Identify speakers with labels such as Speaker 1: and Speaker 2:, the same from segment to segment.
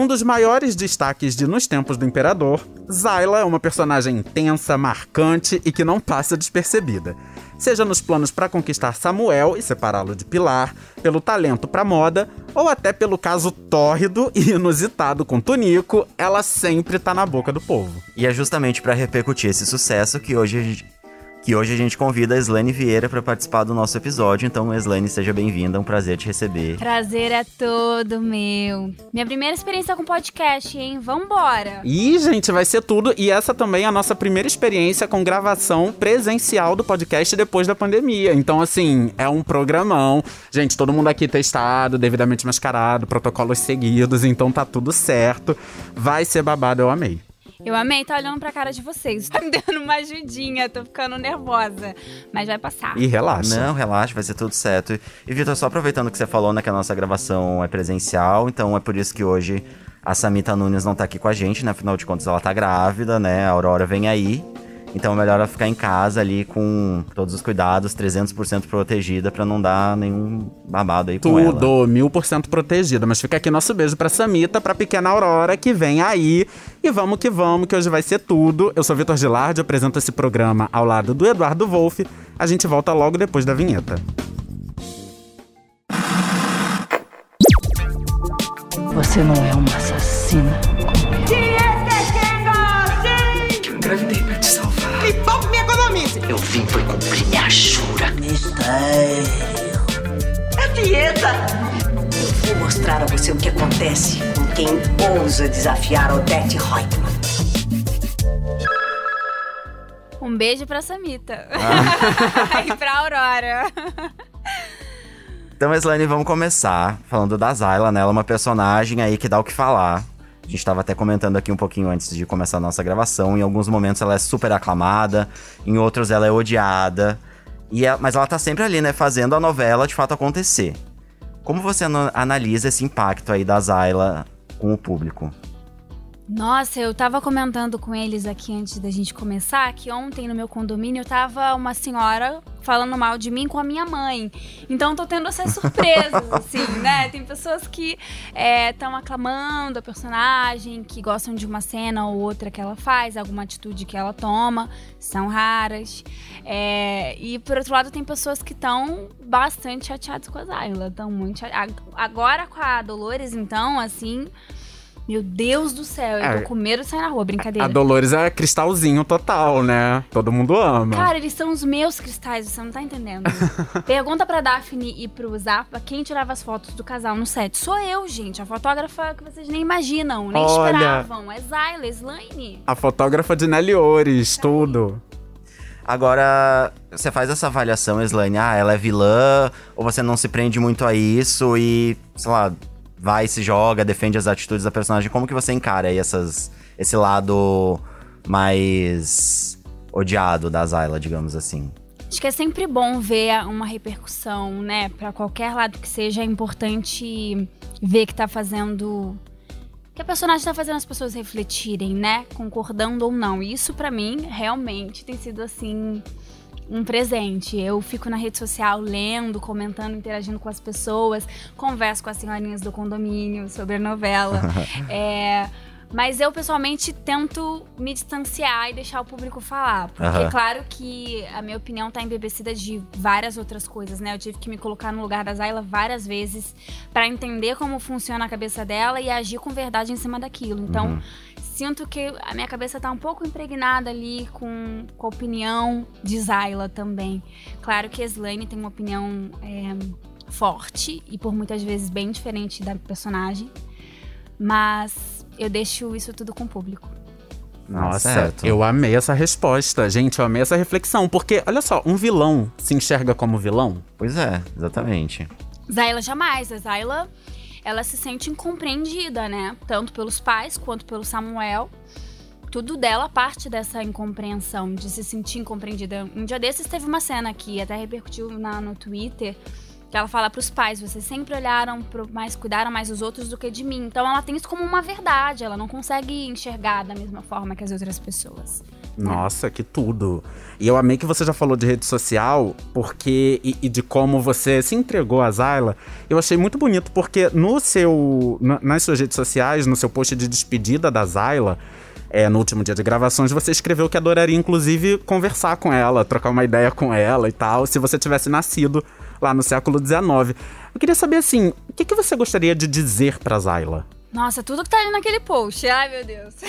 Speaker 1: Um dos maiores destaques de Nos Tempos do Imperador, Zyla é uma personagem intensa, marcante e que não passa despercebida. Seja nos planos para conquistar Samuel e separá-lo de Pilar, pelo talento para moda, ou até pelo caso tórrido e inusitado com Tunico, ela sempre tá na boca do povo.
Speaker 2: E é justamente para repercutir esse sucesso que hoje que hoje a gente convida a Slane Vieira para participar do nosso episódio. Então, Slane, seja bem-vinda, é um prazer te receber.
Speaker 3: Prazer é todo meu. Minha primeira experiência com podcast, hein? Vambora!
Speaker 1: E, gente, vai ser tudo. E essa também é a nossa primeira experiência com gravação presencial do podcast depois da pandemia. Então, assim, é um programão. Gente, todo mundo aqui testado, devidamente mascarado, protocolos seguidos, então tá tudo certo. Vai ser babado, eu amei.
Speaker 3: Eu amei tá olhando pra cara de vocês. Tá me dando uma ajudinha, tô ficando nervosa. Mas vai passar.
Speaker 1: E relaxa.
Speaker 2: Não, relaxa, vai ser tudo certo. E, Vitor, só aproveitando que você falou, né, que a nossa gravação é presencial, então é por isso que hoje a Samita Nunes não tá aqui com a gente, né? Afinal de contas, ela tá grávida, né? A Aurora vem aí. Então é melhor ela ficar em casa ali com todos os cuidados, 300% protegida para não dar nenhum babado aí
Speaker 1: Tudo,
Speaker 2: com ela.
Speaker 1: Tudo, mil por cento protegida. Mas fica aqui nosso beijo pra Samita, pra pequena Aurora que vem aí. E vamos que vamos, que hoje vai ser tudo. Eu sou Vitor Gilardi, apresento esse programa ao lado do Eduardo Wolff. A gente volta logo depois da vinheta.
Speaker 4: Você não é uma assassina.
Speaker 5: Eu engravidei
Speaker 4: Eu vim foi cumprir minha jura.
Speaker 6: Mistério. É dieta.
Speaker 4: Eu vou mostrar a você o que acontece com quem ousa desafiar Odette Reutemann.
Speaker 3: Um beijo pra Samita. Ah. e pra Aurora.
Speaker 2: Então, Slane, vamos começar falando da Zyla, né? Ela é uma personagem aí que dá o que falar. Gente estava até comentando aqui um pouquinho antes de começar a nossa gravação. Em alguns momentos ela é super aclamada, em outros ela é odiada. E é, mas ela tá sempre ali, né? Fazendo a novela de fato acontecer. Como você analisa esse impacto aí da Zyla com o público?
Speaker 3: Nossa, eu tava comentando com eles aqui antes da gente começar que ontem no meu condomínio tava uma senhora falando mal de mim com a minha mãe. Então tô tendo essas surpresas, assim, né? Tem pessoas que estão é, aclamando a personagem, que gostam de uma cena ou outra que ela faz, alguma atitude que ela toma, são raras. É, e por outro lado, tem pessoas que estão bastante chateadas com a Zayla. Estão muito chateadas. Agora com a Dolores, então, assim. Meu Deus do céu, eu é, tô com medo de sair na rua, brincadeira.
Speaker 1: A Dolores é cristalzinho total, né? Todo mundo ama.
Speaker 3: Cara, eles são os meus cristais, você não tá entendendo. Pergunta pra Daphne e pro Zapa quem tirava as fotos do casal no set. Sou eu, gente, a fotógrafa que vocês nem imaginam, nem Olha, esperavam. É Zyla, Slane.
Speaker 1: A fotógrafa de Nelly Ores, é. tudo.
Speaker 2: Agora, você faz essa avaliação, Slane, ah, ela é vilã, ou você não se prende muito a isso e, sei lá, vai, se joga, defende as atitudes da personagem. Como que você encara aí essas, esse lado mais odiado da Zyla, digamos assim?
Speaker 3: Acho que é sempre bom ver uma repercussão, né? Para qualquer lado que seja, é importante ver que tá fazendo. Que a personagem tá fazendo as pessoas refletirem, né? Concordando ou não. Isso, para mim, realmente tem sido assim um presente. Eu fico na rede social lendo, comentando, interagindo com as pessoas, converso com as senhorinhas do condomínio sobre a novela. é, mas eu, pessoalmente, tento me distanciar e deixar o público falar. Porque, uhum. claro que a minha opinião está embebecida de várias outras coisas, né? Eu tive que me colocar no lugar da Zayla várias vezes para entender como funciona a cabeça dela e agir com verdade em cima daquilo. Então, uhum sinto que a minha cabeça está um pouco impregnada ali com, com a opinião de Zayla também. Claro que Slane tem uma opinião é, forte e por muitas vezes bem diferente da personagem, mas eu deixo isso tudo com o público.
Speaker 1: Nossa, certo. eu amei essa resposta, gente, eu amei essa reflexão, porque olha só, um vilão se enxerga como vilão?
Speaker 2: Pois é, exatamente.
Speaker 3: Zayla jamais, a Zayla ela se sente incompreendida, né? Tanto pelos pais quanto pelo Samuel. Tudo dela parte dessa incompreensão, de se sentir incompreendida. Um dia desses teve uma cena que até repercutiu na, no Twitter, Que ela fala pros pais, vocês sempre olharam pro, mais, cuidaram mais dos outros do que de mim. Então ela tem isso como uma verdade, ela não consegue enxergar da mesma forma que as outras pessoas.
Speaker 1: Nossa, que tudo. E eu amei que você já falou de rede social, porque. E, e de como você se entregou a Zayla. Eu achei muito bonito, porque no seu. na- nas suas redes sociais, no seu post de despedida da Zayla. É, no último dia de gravações, você escreveu que adoraria, inclusive, conversar com ela, trocar uma ideia com ela e tal, se você tivesse nascido lá no século XIX. Eu queria saber, assim, o que, que você gostaria de dizer pra Zayla?
Speaker 3: Nossa, tudo que tá ali naquele post. Ai, meu Deus.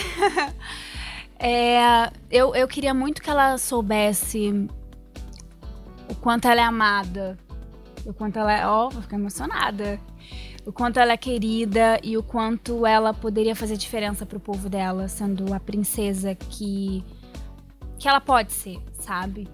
Speaker 3: É, eu, eu queria muito que ela soubesse o quanto ela é amada. O quanto ela é. Ó, vou ficar emocionada. O quanto ela é querida e o quanto ela poderia fazer diferença pro povo dela, sendo a princesa que. que ela pode ser, sabe?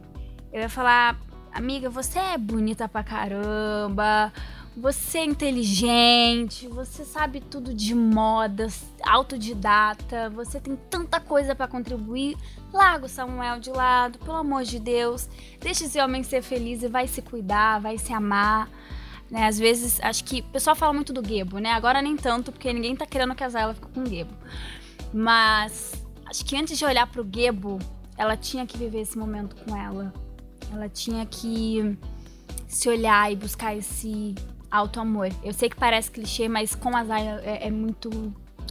Speaker 3: Eu ia falar, amiga, você é bonita pra caramba. Você é inteligente, você sabe tudo de moda, autodidata, você tem tanta coisa pra contribuir. Larga o Samuel de lado, pelo amor de Deus. Deixa esse homem ser feliz e vai se cuidar, vai se amar. Né, às vezes, acho que o pessoal fala muito do Gebo, né? Agora nem tanto, porque ninguém tá querendo casar ela fique com o Gebo. Mas acho que antes de olhar pro Gebo, ela tinha que viver esse momento com ela. Ela tinha que se olhar e buscar esse alto amor. Eu sei que parece clichê, mas com a Zaya é, é muito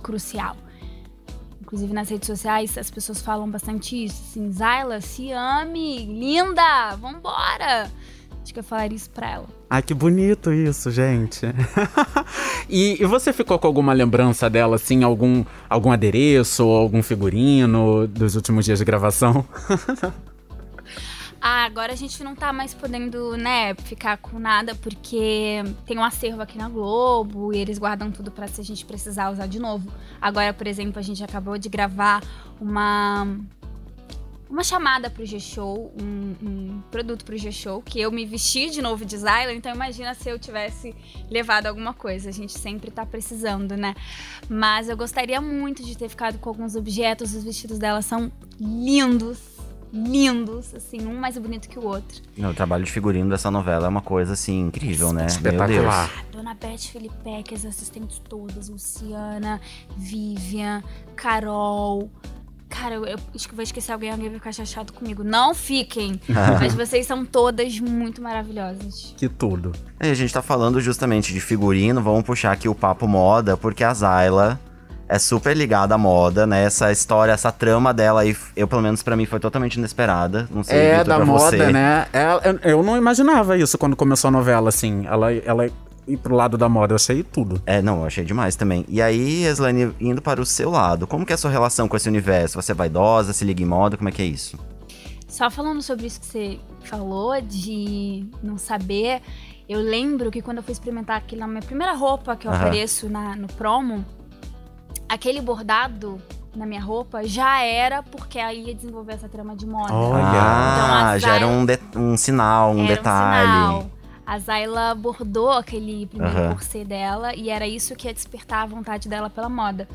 Speaker 3: crucial. Inclusive nas redes sociais as pessoas falam bastante isso. Assim, Zayla, se ame, linda, vambora. Acho que eu falaria isso pra ela.
Speaker 1: Ai, que bonito isso, gente. e, e você ficou com alguma lembrança dela, assim, algum, algum adereço ou algum figurino dos últimos dias de gravação?
Speaker 3: Ah, agora a gente não tá mais podendo, né, ficar com nada, porque tem um acervo aqui na Globo e eles guardam tudo pra se a gente precisar usar de novo. Agora, por exemplo, a gente acabou de gravar uma. Uma chamada pro G-Show, um, um produto pro G-Show, que eu me vesti de novo de Zyla, então imagina se eu tivesse levado alguma coisa. A gente sempre tá precisando, né? Mas eu gostaria muito de ter ficado com alguns objetos. Os vestidos dela são lindos, lindos, assim, um mais bonito que o outro.
Speaker 2: O trabalho de figurino dessa novela é uma coisa, assim, incrível, né? Meu
Speaker 1: Espetacular.
Speaker 2: Deus.
Speaker 3: Dona Beth Felipe, as assistentes todas, Luciana, Vivian, Carol. Cara, eu, eu acho que vou esquecer alguém, alguém vai ficar chateado comigo. Não fiquem! Mas vocês são todas muito maravilhosas.
Speaker 1: Que tudo.
Speaker 2: E a gente tá falando justamente de figurino, vamos puxar aqui o papo moda, porque a Zayla é super ligada à moda, né? Essa história, essa trama dela aí, eu pelo menos pra mim foi totalmente inesperada. Não sei,
Speaker 1: É, da
Speaker 2: pra
Speaker 1: moda,
Speaker 2: você.
Speaker 1: né? Ela- eu, eu não imaginava isso quando começou a novela, assim. Ela, ela ir pro lado da moda, eu achei tudo.
Speaker 2: É, não, eu achei demais também. E aí, Eslane, indo para o seu lado, como que é a sua relação com esse universo? Você é vaidosa, se liga em moda, como é que é isso?
Speaker 3: Só falando sobre isso que você falou, de não saber, eu lembro que quando eu fui experimentar aquilo na minha primeira roupa que eu
Speaker 2: Aham.
Speaker 3: apareço na, no promo, aquele bordado na minha roupa já era porque aí ia desenvolver essa trama de moda.
Speaker 1: Olha.
Speaker 3: Então,
Speaker 2: Ah,
Speaker 3: a
Speaker 2: já era um, de- um sinal, um
Speaker 3: Era
Speaker 2: detalhe.
Speaker 3: sinal. A Zayla bordou aquele primeiro
Speaker 2: Aham.
Speaker 3: corset dela e era isso que ia despertar a vontade dela pela moda.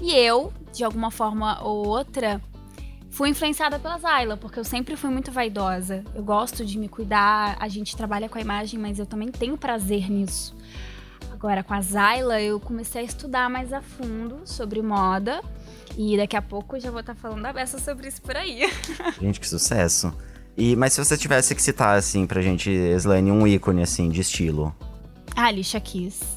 Speaker 3: E eu, de alguma forma ou outra, fui influenciada pela Zayla, porque eu sempre fui muito vaidosa. Eu gosto de me cuidar, a gente trabalha com a imagem, mas eu também tenho prazer nisso. Agora, com a Zayla, eu comecei a estudar mais a fundo sobre moda. E daqui a pouco eu já vou estar falando a beça sobre isso por aí.
Speaker 2: Gente, que sucesso. E, mas se você tivesse que citar, assim, pra gente, Eslane, um ícone, assim, de estilo.
Speaker 3: A Alicia Keys.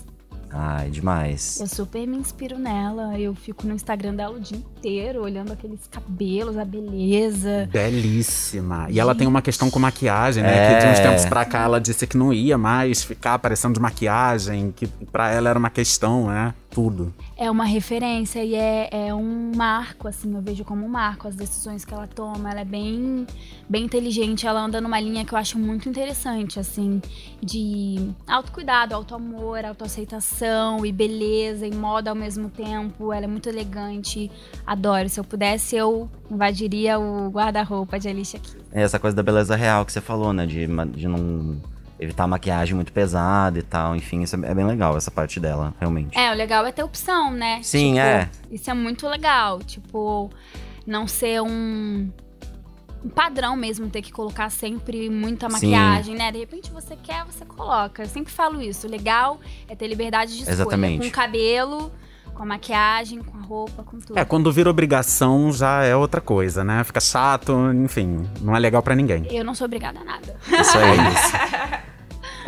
Speaker 2: Ai, demais.
Speaker 3: Eu super me inspiro nela. Eu fico no Instagram dela o dia inteiro, olhando aqueles cabelos, a beleza.
Speaker 1: Belíssima. E ela tem uma questão com maquiagem, né?
Speaker 2: É.
Speaker 1: Que de uns tempos pra cá ela disse que não ia mais ficar aparecendo de maquiagem, que pra ela era uma questão, né? Tudo.
Speaker 3: É uma referência e é, é um marco, assim, eu vejo como um marco as decisões que ela toma. Ela é bem, bem inteligente, ela anda numa linha que eu acho muito interessante, assim, de autocuidado, autoamor, autoaceitação e beleza e moda ao mesmo tempo. Ela é muito elegante, adoro. Se eu pudesse, eu invadiria o guarda-roupa de Alicia Keys.
Speaker 2: É essa coisa da beleza real que você falou, né? De, de não evitar maquiagem muito pesada e tal. Enfim, isso é é bem legal, essa parte dela, realmente.
Speaker 3: É, o legal é ter opção, né?
Speaker 2: Sim,
Speaker 3: Tipo,
Speaker 2: é.
Speaker 3: Isso é muito legal. Tipo, não ser um. um padrão mesmo ter que colocar sempre muita maquiagem, né? De repente você quer, você coloca. Eu sempre falo isso. O legal é ter liberdade de escolha.
Speaker 2: Exatamente.
Speaker 3: Com o cabelo, com a maquiagem, com a roupa, com tudo.
Speaker 1: É, quando vira obrigação já é outra coisa, né? Fica chato, enfim, não é legal pra ninguém.
Speaker 3: Eu não sou obrigada a nada.
Speaker 2: Isso aí.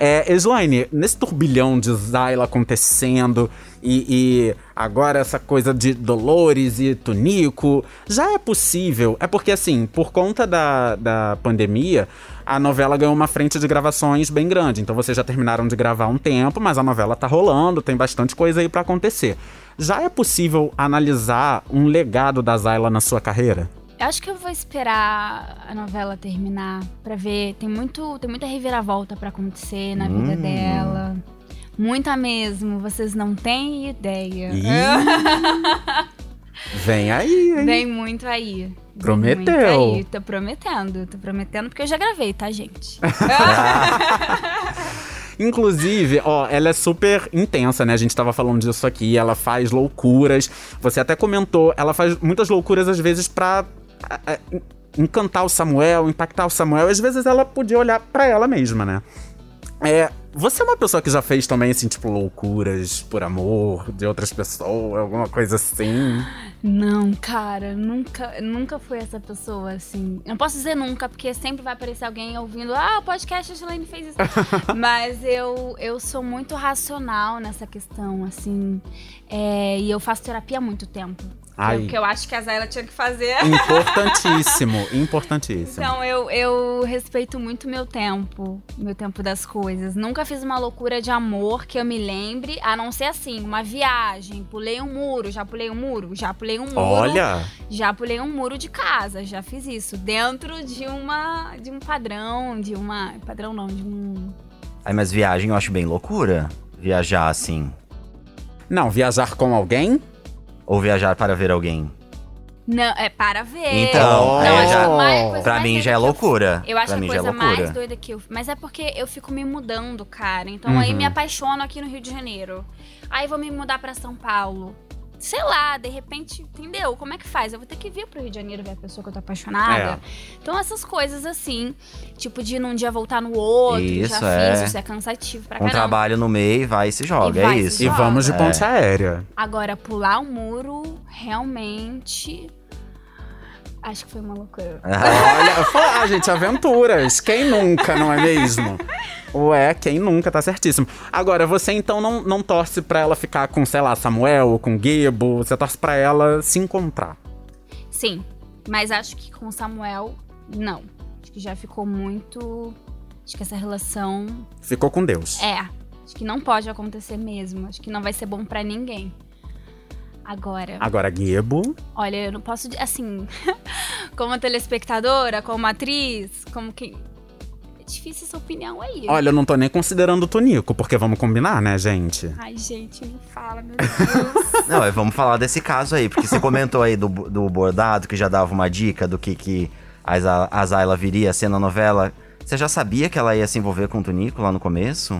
Speaker 1: É, Slaine, nesse turbilhão de Zyla acontecendo e, e agora essa coisa de Dolores e Tunico, já é possível? É porque, assim, por conta da, da pandemia, a novela ganhou uma frente de gravações bem grande. Então vocês já terminaram de gravar um tempo, mas a novela tá rolando, tem bastante coisa aí pra acontecer. Já é possível analisar um legado da Zyla na sua carreira?
Speaker 3: Eu acho que eu vou esperar a novela terminar pra ver. Tem muito, tem muita reviravolta pra acontecer na vida
Speaker 2: Hum.
Speaker 3: dela. Muita mesmo, vocês não têm ideia.
Speaker 1: Vem aí, hein?
Speaker 3: Vem muito aí. Vem
Speaker 1: Prometeu.
Speaker 3: Muito aí. Tô prometendo, tô prometendo porque eu já gravei, tá, gente?
Speaker 1: Inclusive, ó, ela é super intensa, né? A gente tava falando disso aqui. Ela faz loucuras. Você até comentou, ela faz muitas loucuras às vezes pra a- a- en- encantar o Samuel, impactar o Samuel. Às vezes ela podia olhar pra ela mesma, né? É, você é uma pessoa que já fez também, assim, tipo, loucuras por amor de outras pessoas, alguma coisa assim?
Speaker 3: Não, cara, nunca, nunca fui essa pessoa, assim. Eu não posso dizer nunca, porque sempre vai aparecer alguém ouvindo, ah, o podcast a Shalane fez isso. Mas eu, eu sou muito racional nessa questão, assim. É, e eu faço terapia há muito tempo.
Speaker 1: Ai.
Speaker 3: É o que eu acho que a Zayla tinha que fazer.
Speaker 1: Importantíssimo, importantíssimo.
Speaker 3: Então eu, eu respeito muito meu tempo, meu tempo das coisas. Nunca fiz uma loucura de amor que eu me lembre, a não ser assim, uma viagem, pulei um muro, já pulei um muro, já pulei um muro.
Speaker 1: Olha,
Speaker 3: Já pulei um muro de casa, já fiz isso. Dentro de uma. de um padrão, de uma. Padrão não, de um.
Speaker 2: Aí, mas viagem eu acho bem loucura. Viajar assim.
Speaker 1: não, viajar com alguém?
Speaker 2: Ou viajar para ver alguém.
Speaker 3: Não, é para ver.
Speaker 2: Então,
Speaker 3: não,
Speaker 2: aí
Speaker 3: acho
Speaker 2: já-
Speaker 3: que mais- coisa
Speaker 2: Pra mim já é
Speaker 3: eu-
Speaker 2: loucura.
Speaker 3: Eu acho
Speaker 2: pra
Speaker 3: a
Speaker 2: é
Speaker 3: coisa
Speaker 2: loucura.
Speaker 3: mais doida que eu. Mas é porque eu fico me mudando, cara. Então aí
Speaker 2: Uhum.
Speaker 3: me apaixono aqui no Rio de Janeiro. Aí vou me mudar pra São Paulo. Sei lá, de repente, entendeu? Como é que faz? Eu vou ter que vir pro Rio de Janeiro ver a pessoa que eu tô apaixonada. Então essas coisas assim, tipo de num dia voltar no outro,
Speaker 2: Isso,
Speaker 3: já
Speaker 2: é.
Speaker 3: fiz, isso é cansativo pra
Speaker 2: Um
Speaker 3: caramba.
Speaker 2: trabalho no meio, vai e se joga.
Speaker 3: E
Speaker 2: é isso.
Speaker 1: E
Speaker 3: Joga.
Speaker 1: vamos de
Speaker 2: É.
Speaker 1: ponte aérea.
Speaker 3: Agora, pular o muro, realmente. Acho que foi uma loucura.
Speaker 1: Olha, ah, gente, aventuras. Quem nunca, não é mesmo? Ué, quem nunca, tá certíssimo. Agora, você então não, não torce pra ela ficar com, sei lá, Samuel ou com Gebo, você torce pra ela se encontrar.
Speaker 3: Sim, mas acho que com o Samuel, não. Acho que já ficou muito. Acho que essa relação
Speaker 1: Ficou com Deus.
Speaker 3: é. Acho que não pode acontecer mesmo. Acho que não vai ser bom pra ninguém. Agora,
Speaker 1: Agora, Gebo.
Speaker 3: olha, eu não posso. Assim, como telespectadora, como atriz, como quem. Difícil essa opinião aí.
Speaker 1: Olha, eu não tô nem considerando o Tonico, porque vamos combinar, né, gente?
Speaker 3: Ai, gente, me fala, meu Deus.
Speaker 2: Não, é, vamos falar desse caso aí, porque você comentou aí do, do bordado, que já dava uma dica do que, que a, a Zayla viria a ser na novela. Você já sabia que ela ia se envolver com o Tonico lá no começo?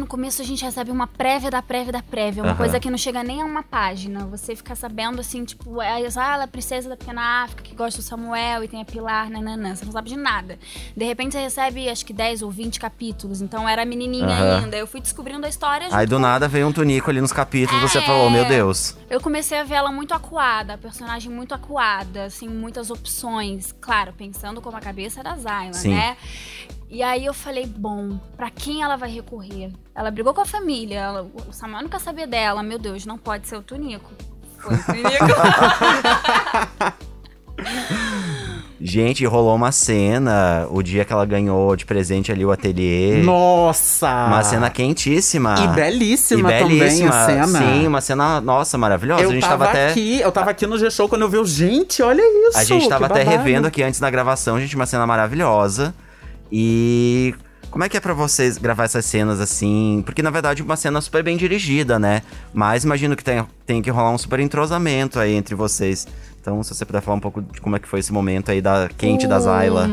Speaker 3: No começo a gente recebe uma prévia da prévia da prévia. Uma
Speaker 2: Aham.
Speaker 3: coisa que não chega nem a uma página. Você fica sabendo, assim, tipo, é, ah, ela é a princesa da pequena África, que gosta do Samuel e tem a Pilar, nananã. Você não sabe de nada. De repente você recebe, acho que 10 ou 20 capítulos. Então era menininha
Speaker 2: Aham.
Speaker 3: ainda. Eu fui descobrindo a história
Speaker 2: Aí do
Speaker 3: com-
Speaker 2: nada veio um Tonico ali nos capítulos, você
Speaker 3: É.
Speaker 2: falou, meu Deus.
Speaker 3: Eu comecei a ver ela muito acuada, a personagem muito acuada, assim, muitas opções. Claro, pensando como a cabeça da Zyla,
Speaker 2: Sim.
Speaker 3: né? E aí eu falei, bom, pra quem ela vai recorrer? Ela brigou com a família, ela- o Samuel nunca sabia dela. Meu Deus, não pode ser o Tunico. Foi o Tunico.
Speaker 2: Gente, rolou uma cena, o dia que ela ganhou de presente ali o ateliê.
Speaker 1: Nossa!
Speaker 2: Uma cena quentíssima.
Speaker 1: E belíssima,
Speaker 2: E belíssima.
Speaker 1: também a cena.
Speaker 2: Sim, uma cena, nossa, maravilhosa.
Speaker 1: Eu
Speaker 2: a gente
Speaker 1: tava,
Speaker 2: tava até.
Speaker 1: aqui, eu tava aqui no G-Show quando eu vi o gente, olha isso.
Speaker 2: A gente tava
Speaker 1: que
Speaker 2: até
Speaker 1: babado.
Speaker 2: revendo aqui antes da gravação, gente, uma cena maravilhosa. E como é que é pra vocês gravar essas cenas assim? Porque na verdade uma cena super bem dirigida, né? Mas imagino que tem, tem que rolar um super entrosamento aí entre vocês. Então, se você puder falar um pouco de como é que foi esse momento aí da quente da Zayla.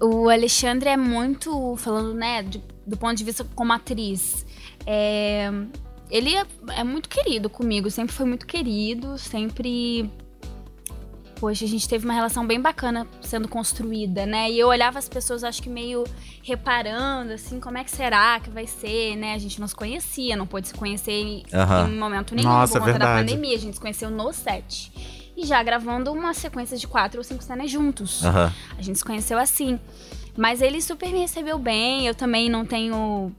Speaker 3: O Alexandre é muito, falando, né, de- do ponto de vista como atriz, é, ele é, é muito querido comigo, sempre foi muito querido, sempre poxa, a gente teve uma relação bem bacana sendo construída, né? E eu olhava as pessoas, acho que meio reparando, assim, como é que será que vai ser, né? A gente não se conhecia, não pôde se conhecer em,
Speaker 2: Aham.
Speaker 3: em momento nenhum
Speaker 1: Nossa,
Speaker 3: por conta da
Speaker 1: verdade.
Speaker 3: pandemia. A gente se conheceu no set. E já gravando uma sequência de quatro ou cinco cenas juntos.
Speaker 2: Aham.
Speaker 3: A gente se conheceu assim. Mas ele super me recebeu bem. Eu também não tenho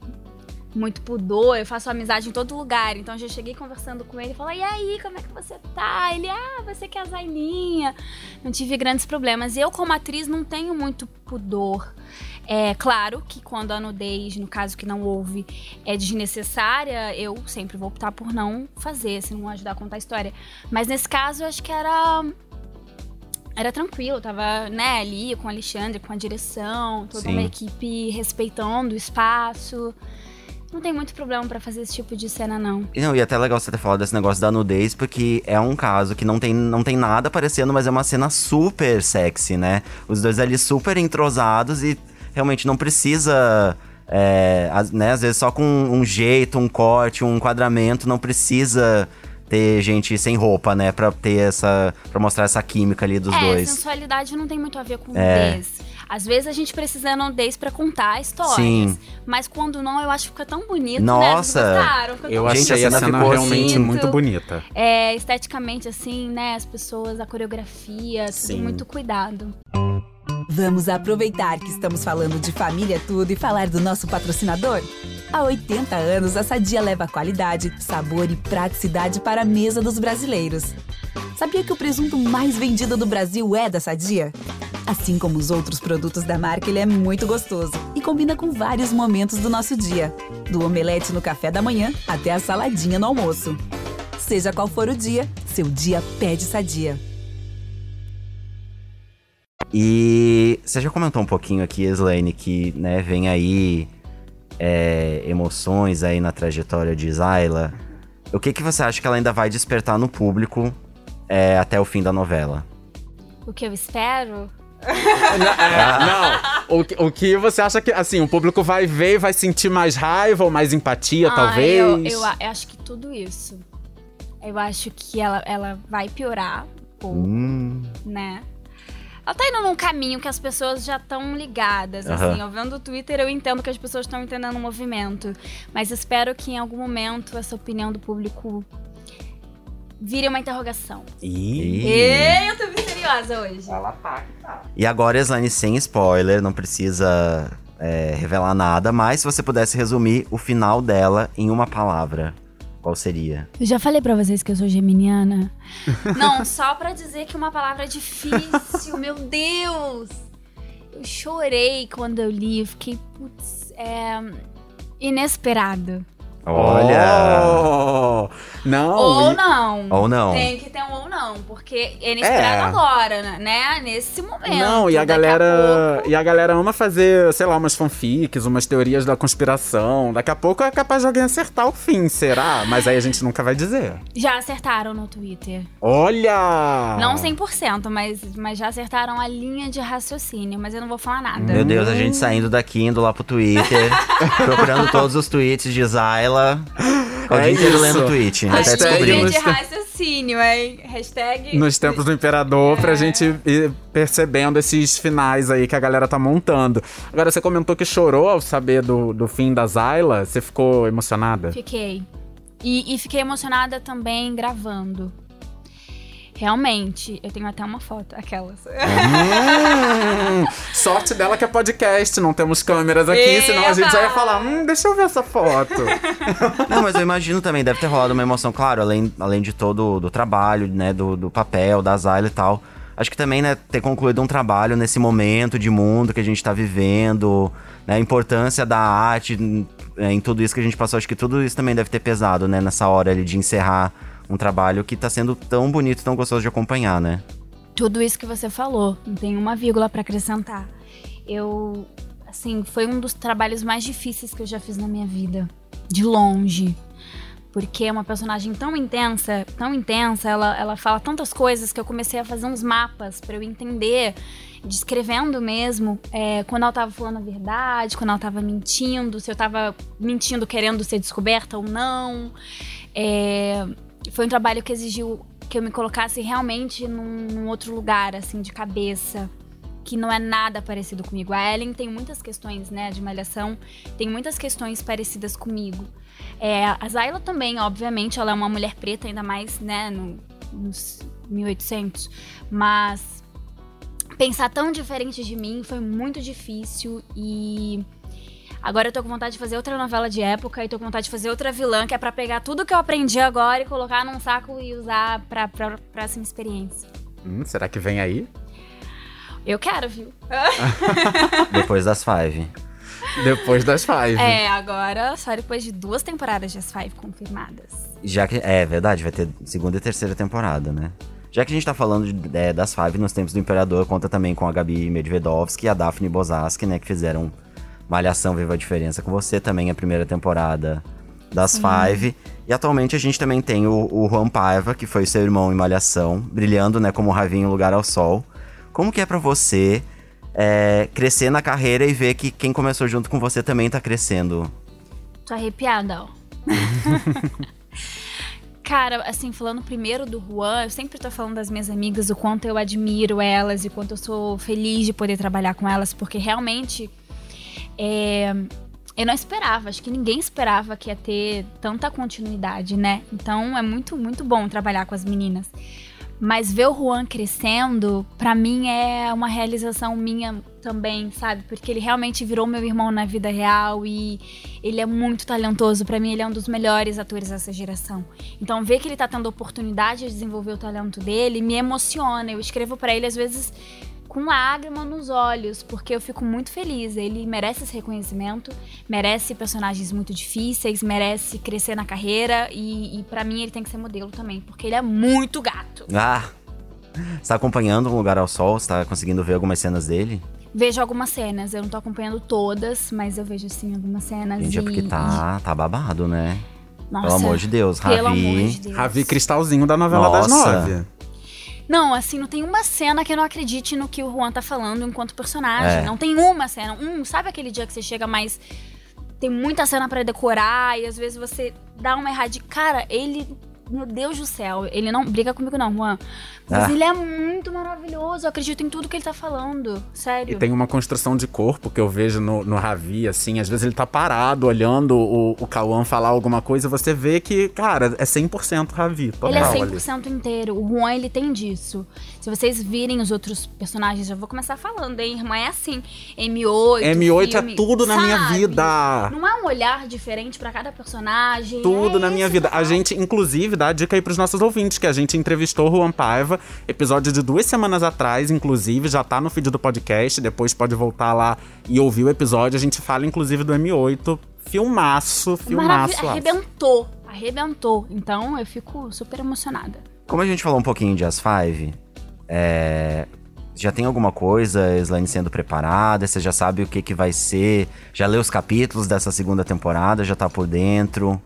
Speaker 3: muito pudor. Eu faço amizade em todo lugar. Então eu já cheguei conversando com ele e falei: E aí, como é que você tá? Ele, ah, você que é a Zailinha. Não tive grandes problemas. Eu, como atriz, não tenho muito pudor. É claro que quando a nudez, no caso que não houve, é desnecessária, eu sempre vou optar por não fazer, se não ajudar a contar a história. Mas nesse caso, eu acho que era era tranquilo, eu tava, né, ali com o Alexandre, com a direção, toda
Speaker 2: Sim.
Speaker 3: uma equipe respeitando o espaço. Não tem muito problema pra fazer esse tipo de cena, não.
Speaker 2: E, não, e até legal você ter falado desse negócio da nudez, porque é um caso que não tem, não tem nada aparecendo, mas é uma cena super sexy, né? Os dois ali super entrosados e realmente não precisa. é, né, às vezes só com um jeito, um corte, um enquadramento, não precisa ter gente sem roupa, né? Pra ter essa. pra mostrar essa química ali dos
Speaker 3: é,
Speaker 2: dois.
Speaker 3: sensualidade não tem muito a ver com
Speaker 2: É.
Speaker 3: Às vezes a gente precisa da nudez pra contar histórias.
Speaker 2: Sim.
Speaker 3: Mas quando não, eu acho que fica tão bonito,
Speaker 2: Nossa!
Speaker 3: né? Gostaram? Ficou
Speaker 1: Eu
Speaker 3: tão
Speaker 1: achei
Speaker 2: a
Speaker 1: a
Speaker 2: cena
Speaker 1: realmente
Speaker 2: assim-
Speaker 1: muito bonita.
Speaker 3: É, esteticamente, assim, né? As pessoas, a coreografia, tudo
Speaker 1: Sim.
Speaker 3: muito cuidado.
Speaker 7: Vamos aproveitar que estamos falando de família tudo e falar do nosso patrocinador? Há 80 anos, a Sadia leva qualidade, sabor e praticidade para a mesa dos brasileiros. Sabia que o presunto mais vendido do Brasil é da Sadia? Assim como os outros produtos da marca, ele é muito gostoso e combina com vários momentos do nosso dia. Do omelete no café da manhã até a saladinha no almoço. Seja qual for o dia, seu dia pede Sadia.
Speaker 2: E você já comentou um pouquinho aqui, Slane, que né, vem aí é, emoções aí na trajetória de Zayla. O que, que você acha que ela ainda vai despertar no público é, até o fim da novela?
Speaker 3: O que eu espero
Speaker 1: É, não, o, que- o que você acha que, assim, o público vai ver e vai sentir mais raiva ou mais empatia,
Speaker 3: Ah,
Speaker 1: talvez?
Speaker 3: Eu, eu eu acho que tudo isso. Eu acho que ela, ela vai piorar um pouco,
Speaker 2: Hum,
Speaker 3: né? Ela tá indo num caminho que as pessoas já estão ligadas,
Speaker 2: Aham.
Speaker 3: assim. Eu vendo o Twitter, eu entendo que as pessoas estão entendendo o movimento. Mas espero que em algum momento essa opinião do público vire uma interrogação.
Speaker 1: Ih,
Speaker 3: Ei, eu tô misteriosa hoje.
Speaker 2: E agora, Slane, sem spoiler, não precisa é, revelar nada, mas se você pudesse resumir o final dela em uma palavra, qual seria?
Speaker 3: Eu já falei pra vocês que eu sou geminiana. Não, só pra dizer que uma palavra é difícil, meu Deus! Eu chorei quando eu li, eu fiquei, putz, é. Inesperado.
Speaker 2: Olha!
Speaker 1: Oh, não.
Speaker 3: ou
Speaker 1: e-
Speaker 3: não.
Speaker 2: Ou não.
Speaker 3: Tem que ter um ou não, porque é inesperado
Speaker 1: É.
Speaker 3: agora, né? né? Nesse momento.
Speaker 1: Não, e a galera.
Speaker 3: pouco-
Speaker 1: E a galera ama fazer, sei lá, umas fanfics, umas teorias da conspiração. Daqui a pouco é capaz de alguém acertar o fim, será? Mas aí a gente nunca vai dizer.
Speaker 3: Já acertaram no Twitter.
Speaker 1: Olha!
Speaker 3: Não 100%, mas, mas já acertaram a linha de raciocínio, mas eu não vou falar nada.
Speaker 2: Meu Deus, a gente saindo daqui, indo lá pro Twitter, procurando todos os tweets de Zayla. O
Speaker 1: É isso.
Speaker 2: lendo tweet, até
Speaker 3: de raciocínio, hein? Hashtag...
Speaker 1: Nos tempos do imperador, pra gente ir percebendo esses finais aí que a galera tá montando. Agora, você comentou que chorou ao saber do, do fim da Zyla. Você ficou emocionada?
Speaker 3: Fiquei. E, e fiquei emocionada também gravando. Realmente, eu tenho até uma foto, aquelas.
Speaker 1: Hum, sorte dela que é podcast, não temos câmeras aqui, senão a gente já ia falar, hum, deixa eu ver essa foto.
Speaker 2: Não, mas eu imagino também, deve ter rolado uma emoção, claro, além, além de todo do trabalho, né, do, do papel, da Zayla e tal. Acho que também, né, ter concluído um trabalho nesse momento de mundo que a gente tá vivendo, né, a importância da arte em, é, em tudo isso que a gente passou, acho que tudo isso também deve ter pesado, né, nessa hora ali de encerrar um trabalho que tá sendo tão bonito, tão gostoso de acompanhar, né?
Speaker 3: Tudo isso que você falou, não tem uma vírgula pra acrescentar. Eu, assim, foi um dos trabalhos mais difíceis que eu já fiz na minha vida, de longe. Porque é uma personagem tão intensa, tão intensa, ela, ela fala tantas coisas que eu comecei a fazer uns mapas pra eu entender, descrevendo mesmo, é, quando ela tava falando a verdade, quando ela tava mentindo, se eu tava mentindo querendo ser descoberta ou não. É, foi um trabalho que exigiu que eu me colocasse realmente num, num outro lugar, assim, de cabeça. Que não é nada parecido comigo. A Ellen tem muitas questões, né, de malhação, tem muitas questões parecidas comigo. É, a Zayla também, obviamente, ela é uma mulher preta, ainda mais, né, no, nos 1800. Mas pensar tão diferente de mim foi muito difícil e agora eu tô com vontade de fazer outra novela de época e tô com vontade de fazer outra vilã que é para pegar tudo que eu aprendi agora e colocar num saco e usar pra, pra próxima experiência.
Speaker 1: Hum, será que vem aí?
Speaker 3: Eu quero, viu?
Speaker 2: Depois das Five.
Speaker 1: Depois das Five.
Speaker 3: É, agora só depois de duas temporadas de As Five confirmadas.
Speaker 2: Já que. É verdade, vai ter segunda e terceira temporada, né? Já que a gente tá falando de, é, das Five nos tempos do Imperador, conta também com a Gabi Medvedovsky e a Daphne Bozaski, né? Que fizeram Malhação Viva a Diferença com você, também a primeira temporada das Sim. Five. E atualmente a gente também tem o, o Juan Paiva, que foi seu irmão em Malhação, brilhando, né, como Ravinho Lugar ao Sol. Como que é para você é, crescer na carreira e ver que quem começou junto com você também tá crescendo?
Speaker 3: Tô arrepiada, ó. Cara, assim, falando primeiro do Juan, eu sempre tô falando das minhas amigas, o quanto eu admiro elas e o quanto eu sou feliz de poder trabalhar com elas, porque realmente é, eu não esperava, acho que ninguém esperava que ia ter tanta continuidade, né? Então é muito, muito bom trabalhar com as meninas. Mas ver o Juan crescendo, para mim é uma realização minha também, sabe? Porque ele realmente virou meu irmão na vida real e ele é muito talentoso. para mim, ele é um dos melhores atores dessa geração. Então, ver que ele tá tendo oportunidade de desenvolver o talento dele me emociona. Eu escrevo para ele às vezes com lágrima nos olhos, porque eu fico muito feliz. Ele merece esse reconhecimento, merece personagens muito difíceis, merece crescer na carreira e, e para mim ele tem que ser modelo também, porque ele é muito gato.
Speaker 2: Ah! Você tá acompanhando Um Lugar ao Sol? Você tá conseguindo ver algumas cenas dele?
Speaker 3: Vejo algumas cenas, eu não tô acompanhando todas, mas eu vejo sim algumas cenas.
Speaker 2: Gente,
Speaker 3: e,
Speaker 2: é porque tá, tá babado, né?
Speaker 3: Nossa,
Speaker 2: pelo amor de Deus, Ravi.
Speaker 3: Pelo amor de Deus.
Speaker 1: Ravi Cristalzinho da novela Nossa. das nove.
Speaker 3: Não, assim, não tem uma cena que eu não acredite no que o Juan tá falando enquanto personagem. É. Não tem uma cena. Um, sabe aquele dia que você chega mais. Tem muita cena para decorar e às vezes você dá uma errada. Cara, ele meu Deus do céu, ele não briga comigo não, Juan. Mas ah. ele é muito maravilhoso, eu acredito em tudo que ele tá falando, sério.
Speaker 1: E tem uma construção de corpo que eu vejo no, no Ravi, assim, às vezes ele tá parado olhando o, o Cauã falar alguma coisa, você vê que, cara, é 100% Ravi, total
Speaker 3: Ele é 100% ali. inteiro, o Juan, ele tem disso. Se vocês virem os outros personagens, já vou começar falando, hein, irmã, é assim, M8,
Speaker 1: M8
Speaker 3: filme,
Speaker 1: é tudo na
Speaker 3: sabe?
Speaker 1: minha vida.
Speaker 3: Não é um olhar diferente para cada personagem.
Speaker 1: Tudo
Speaker 3: é
Speaker 1: na minha vida. A gente, inclusive, dá a dica aí pros nossos ouvintes, que a gente entrevistou o Juan Paiva, episódio de duas semanas atrás, inclusive, já tá no feed do podcast, depois pode voltar lá e ouvir o episódio. A gente fala, inclusive, do M8. Filmaço, filmaço.
Speaker 3: Maravilha, arrebentou, arrebentou. Então eu fico super emocionada.
Speaker 2: Como a gente falou um pouquinho de As Five, é, já tem alguma coisa, Slane, sendo preparada? Você já sabe o que, que vai ser? Já leu os capítulos dessa segunda temporada? Já tá por dentro?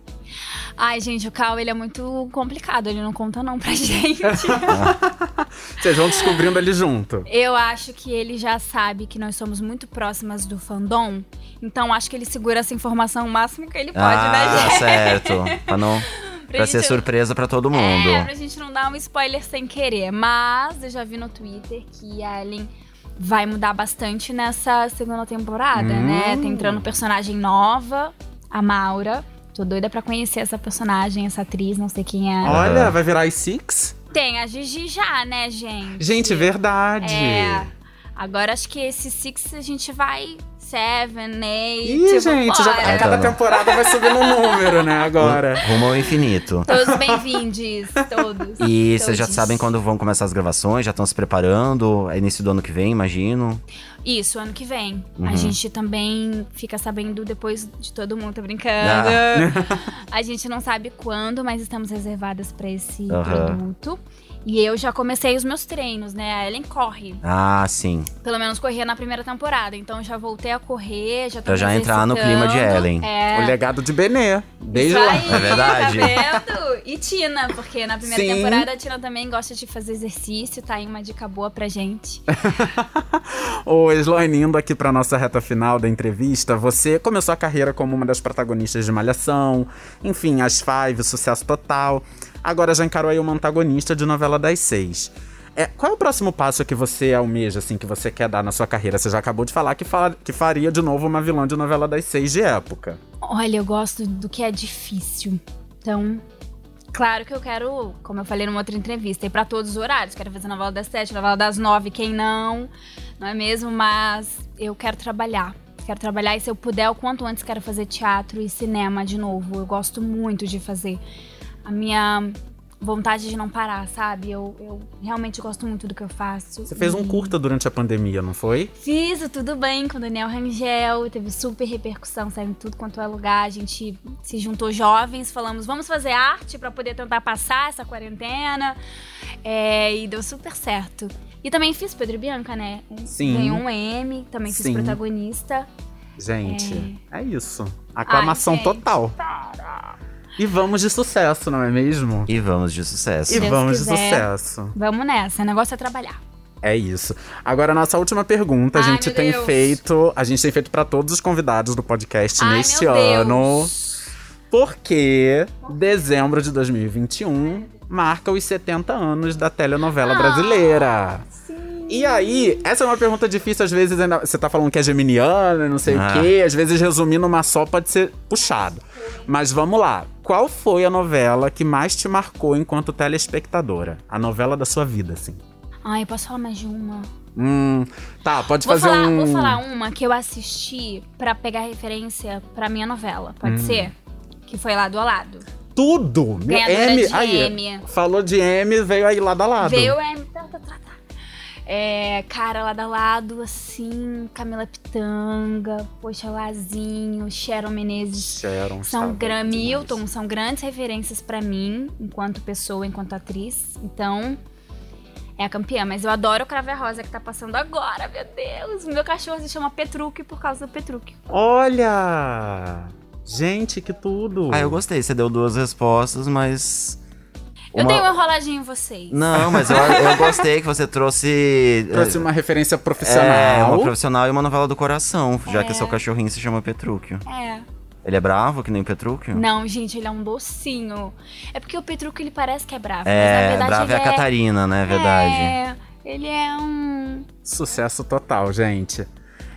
Speaker 3: Ai, gente, o Cal, ele é muito complicado. Ele não conta não pra gente.
Speaker 1: Vocês vão descobrindo ele junto.
Speaker 3: Eu acho que ele já sabe que nós somos muito próximas do fandom. Então, acho que ele segura essa informação o máximo que ele pode,
Speaker 2: ah,
Speaker 3: né, gente?
Speaker 2: certo. Pra não... pra, pra ser surpresa para todo mundo.
Speaker 3: É, pra gente não dar um spoiler sem querer. Mas eu já vi no Twitter que a Ellen vai mudar bastante nessa segunda temporada, hum. né? Tá entrando personagem nova, a Maura. Tô doida pra conhecer essa personagem, essa atriz, não sei quem é.
Speaker 1: Olha, vai virar I-Six?
Speaker 3: Tem a Gigi já, né, gente?
Speaker 1: Gente, verdade.
Speaker 3: É. Agora acho que esse Six a gente vai Seven, Eight.
Speaker 1: Ih, gente, já, a cada temporada vai subindo um número, né? Agora.
Speaker 2: Rumo ao infinito.
Speaker 3: Todos bem-vindos, todos.
Speaker 2: E vocês já sabem quando vão começar as gravações? Já estão se preparando? É início do ano que vem, imagino.
Speaker 3: Isso, ano que vem. Uhum. A gente também fica sabendo depois de todo mundo, tô brincando. Ah. a gente não sabe quando, mas estamos reservadas para esse uhum. produto. E eu já comecei os meus treinos, né? A Ellen corre.
Speaker 2: Ah, sim.
Speaker 3: Pelo menos corria na primeira temporada. Então já voltei a correr, já tô
Speaker 2: Pra já entrar no clima de Ellen.
Speaker 3: É.
Speaker 1: O legado de Benê. Desde lá.
Speaker 2: é verdade.
Speaker 3: Tá vendo? E Tina, porque na primeira sim. temporada a Tina também gosta de fazer exercício, tá aí uma dica boa pra gente.
Speaker 1: Ô, Sloane, indo aqui pra nossa reta final da entrevista, você começou a carreira como uma das protagonistas de Malhação, enfim, as Five, sucesso total. Agora já encarou aí uma antagonista de novela das seis. É, qual é o próximo passo que você almeja, assim, que você quer dar na sua carreira? Você já acabou de falar que, fala, que faria de novo uma vilã de novela das seis de época.
Speaker 3: Olha, eu gosto do que é difícil. Então, claro que eu quero, como eu falei numa outra entrevista, ir pra todos os horários. Quero fazer novela das sete, novela das nove, quem não, não é mesmo? Mas eu quero trabalhar. Quero trabalhar e se eu puder, o quanto antes quero fazer teatro e cinema de novo. Eu gosto muito de fazer. A minha vontade de não parar, sabe? Eu, eu realmente gosto muito do que eu faço.
Speaker 1: Você fez um
Speaker 3: E
Speaker 1: curta durante a pandemia, não foi?
Speaker 3: Fiz Tudo Bem com o Daniel Rangel, teve super repercussão, saiu em tudo quanto é lugar. A gente se juntou jovens, falamos, vamos fazer arte pra poder tentar passar essa quarentena. É, e deu super certo. E também fiz Pedro e Bianca, né?
Speaker 1: Sim.
Speaker 3: Ganhou um M, também fiz
Speaker 1: Sim.
Speaker 3: protagonista.
Speaker 1: Gente, é, isso. Aclamação
Speaker 3: gente.
Speaker 1: total. E vamos de sucesso, não é mesmo?
Speaker 2: E vamos de sucesso.
Speaker 1: E
Speaker 3: Deus
Speaker 1: vamos
Speaker 3: quiser.
Speaker 1: de sucesso.
Speaker 3: Vamos nessa, o negócio é trabalhar.
Speaker 1: É isso. Agora, nossa última pergunta. A
Speaker 3: Ai,
Speaker 1: gente tem
Speaker 3: Deus.
Speaker 1: feito. A gente tem feito pra todos os convidados do podcast
Speaker 3: Ai,
Speaker 1: neste
Speaker 3: meu
Speaker 1: ano.
Speaker 3: Deus.
Speaker 1: Porque dezembro de 2021 marca os 70 anos da telenovela
Speaker 3: Ah,
Speaker 1: brasileira. E aí, essa é uma pergunta difícil, às vezes ainda, você tá falando que é geminiana, não sei
Speaker 2: Ah.
Speaker 1: o quê, às vezes resumir numa só pode ser puxado. Mas vamos lá. Qual foi a novela que mais te marcou enquanto telespectadora? A novela da sua vida, assim.
Speaker 3: Ai, eu posso falar mais de uma?
Speaker 1: Hum, tá, pode
Speaker 3: Vou
Speaker 1: fazer
Speaker 3: falar,
Speaker 1: um.
Speaker 3: vou falar uma que eu assisti pra pegar referência pra minha novela, pode
Speaker 1: Hum.
Speaker 3: ser? Que foi lado a lado.
Speaker 1: Tudo! Meu
Speaker 3: Ganhadora
Speaker 1: M,
Speaker 3: de
Speaker 1: aí,
Speaker 3: M.
Speaker 1: Falou de M, veio aí lado a lado.
Speaker 3: Veio tá, tá. É, cara, lado a lado, assim, Camila Pitanga, Poxa Lazinho, Sharon Menezes.
Speaker 1: Sharon
Speaker 3: São gran...
Speaker 1: demais.
Speaker 3: Milton, são grandes referências pra mim, enquanto pessoa, enquanto atriz. Então, é a campeã. Mas eu adoro o Crave Rosa que tá passando agora, meu Deus. Meu cachorro se chama Petruque por causa do Petruque.
Speaker 1: Olha! Gente, que tudo!
Speaker 2: Ah, eu gostei. Você deu duas respostas, mas.
Speaker 3: Eu
Speaker 2: uma-
Speaker 3: tenho um enroladinho em vocês.
Speaker 2: Não, mas eu, eu gostei que você trouxe.
Speaker 1: Trouxe uma referência profissional.
Speaker 2: É, uma profissional e uma novela do coração, já que
Speaker 3: É.
Speaker 2: seu cachorrinho se chama Petrúquio.
Speaker 3: É.
Speaker 2: Ele é bravo, que nem o Petrúquio?
Speaker 3: Não, gente, ele é um docinho. É porque o Petruque ele parece que é bravo.
Speaker 2: É,
Speaker 3: mas na verdade
Speaker 2: brava é a Catarina, né? É verdade.
Speaker 3: É, ele é um.
Speaker 1: Sucesso total, gente.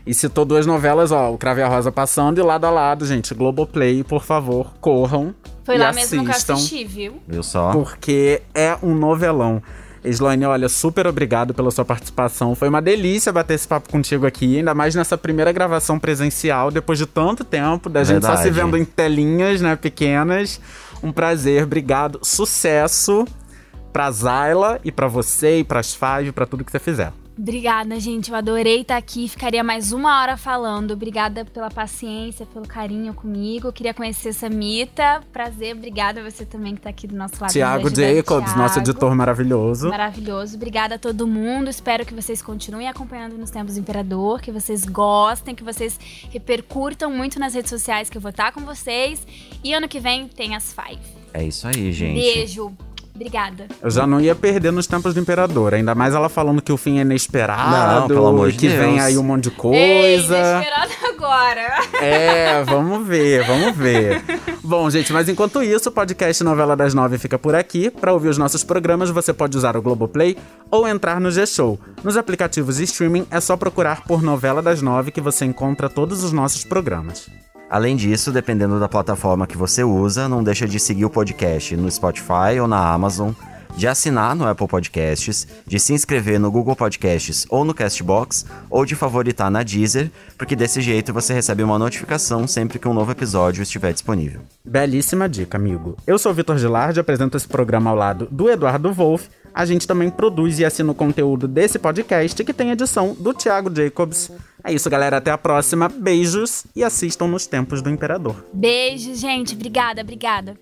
Speaker 1: E citou duas novelas, ó, o Crave a Rosa passando e lado a lado, gente. Globoplay, por favor, corram.
Speaker 3: Foi
Speaker 1: e
Speaker 3: lá mesmo que eu
Speaker 1: assistam,
Speaker 3: assisti, viu?
Speaker 2: Viu só?
Speaker 1: Porque é um novelão. Sloane, olha, super obrigado pela sua participação. Foi uma delícia bater esse papo contigo aqui, ainda mais nessa primeira gravação presencial, depois de tanto tempo, da gente só se
Speaker 2: Verdade.
Speaker 1: vendo em telinhas, né, pequenas. Um prazer, obrigado. Sucesso pra Zayla e pra você e pras Five, pra tudo que você fizer.
Speaker 3: Obrigada, gente. Eu adorei estar aqui. Ficaria mais uma hora falando. Obrigada pela paciência, pelo carinho comigo. Queria conhecer Samita. Prazer. Obrigada a você também que tá aqui do nosso lado.
Speaker 1: Tiago. Jacobs, nosso
Speaker 3: Thiago.
Speaker 1: editor maravilhoso.
Speaker 3: Maravilhoso. Obrigada a todo mundo. Espero que vocês continuem acompanhando nos Tempos do Imperador, que vocês gostem, que vocês repercutam muito nas redes sociais, que eu vou estar com vocês. E ano que vem tem as Five.
Speaker 2: É isso aí, gente.
Speaker 3: Beijo. Obrigada.
Speaker 1: Eu já não ia perder nos tempos do Imperador, ainda mais ela falando que o fim é inesperado,
Speaker 2: Não, pelo amor
Speaker 1: e
Speaker 2: de
Speaker 1: que vem
Speaker 2: Deus.
Speaker 1: aí um monte de
Speaker 3: Ei,
Speaker 1: coisa.
Speaker 3: inesperado agora.
Speaker 1: É, vamos ver, vamos ver. Bom, gente, mas enquanto isso, o podcast Novela das Nove fica por aqui. Para ouvir os nossos programas, você pode usar o Globoplay ou entrar no G-Show. Nos aplicativos de streaming, é só procurar por Novela das Nove que você encontra todos os nossos programas.
Speaker 2: Além disso, dependendo da plataforma que você usa, não deixa de seguir o podcast no Spotify ou na Amazon, de assinar no Apple Podcasts, de se inscrever no Google Podcasts ou no Castbox, ou de favoritar na Deezer, porque desse jeito você recebe uma notificação sempre que um novo episódio estiver disponível.
Speaker 1: Belíssima dica, amigo. Eu sou o Vitor Gilardi, apresento esse programa ao lado do Eduardo Wolff. A gente também produz e assina o conteúdo desse podcast, que tem edição do Thiago Jacobs. É isso, galera. Até a próxima. Beijos e assistam nos Tempos do Imperador.
Speaker 3: Beijo, gente. Obrigada, obrigada.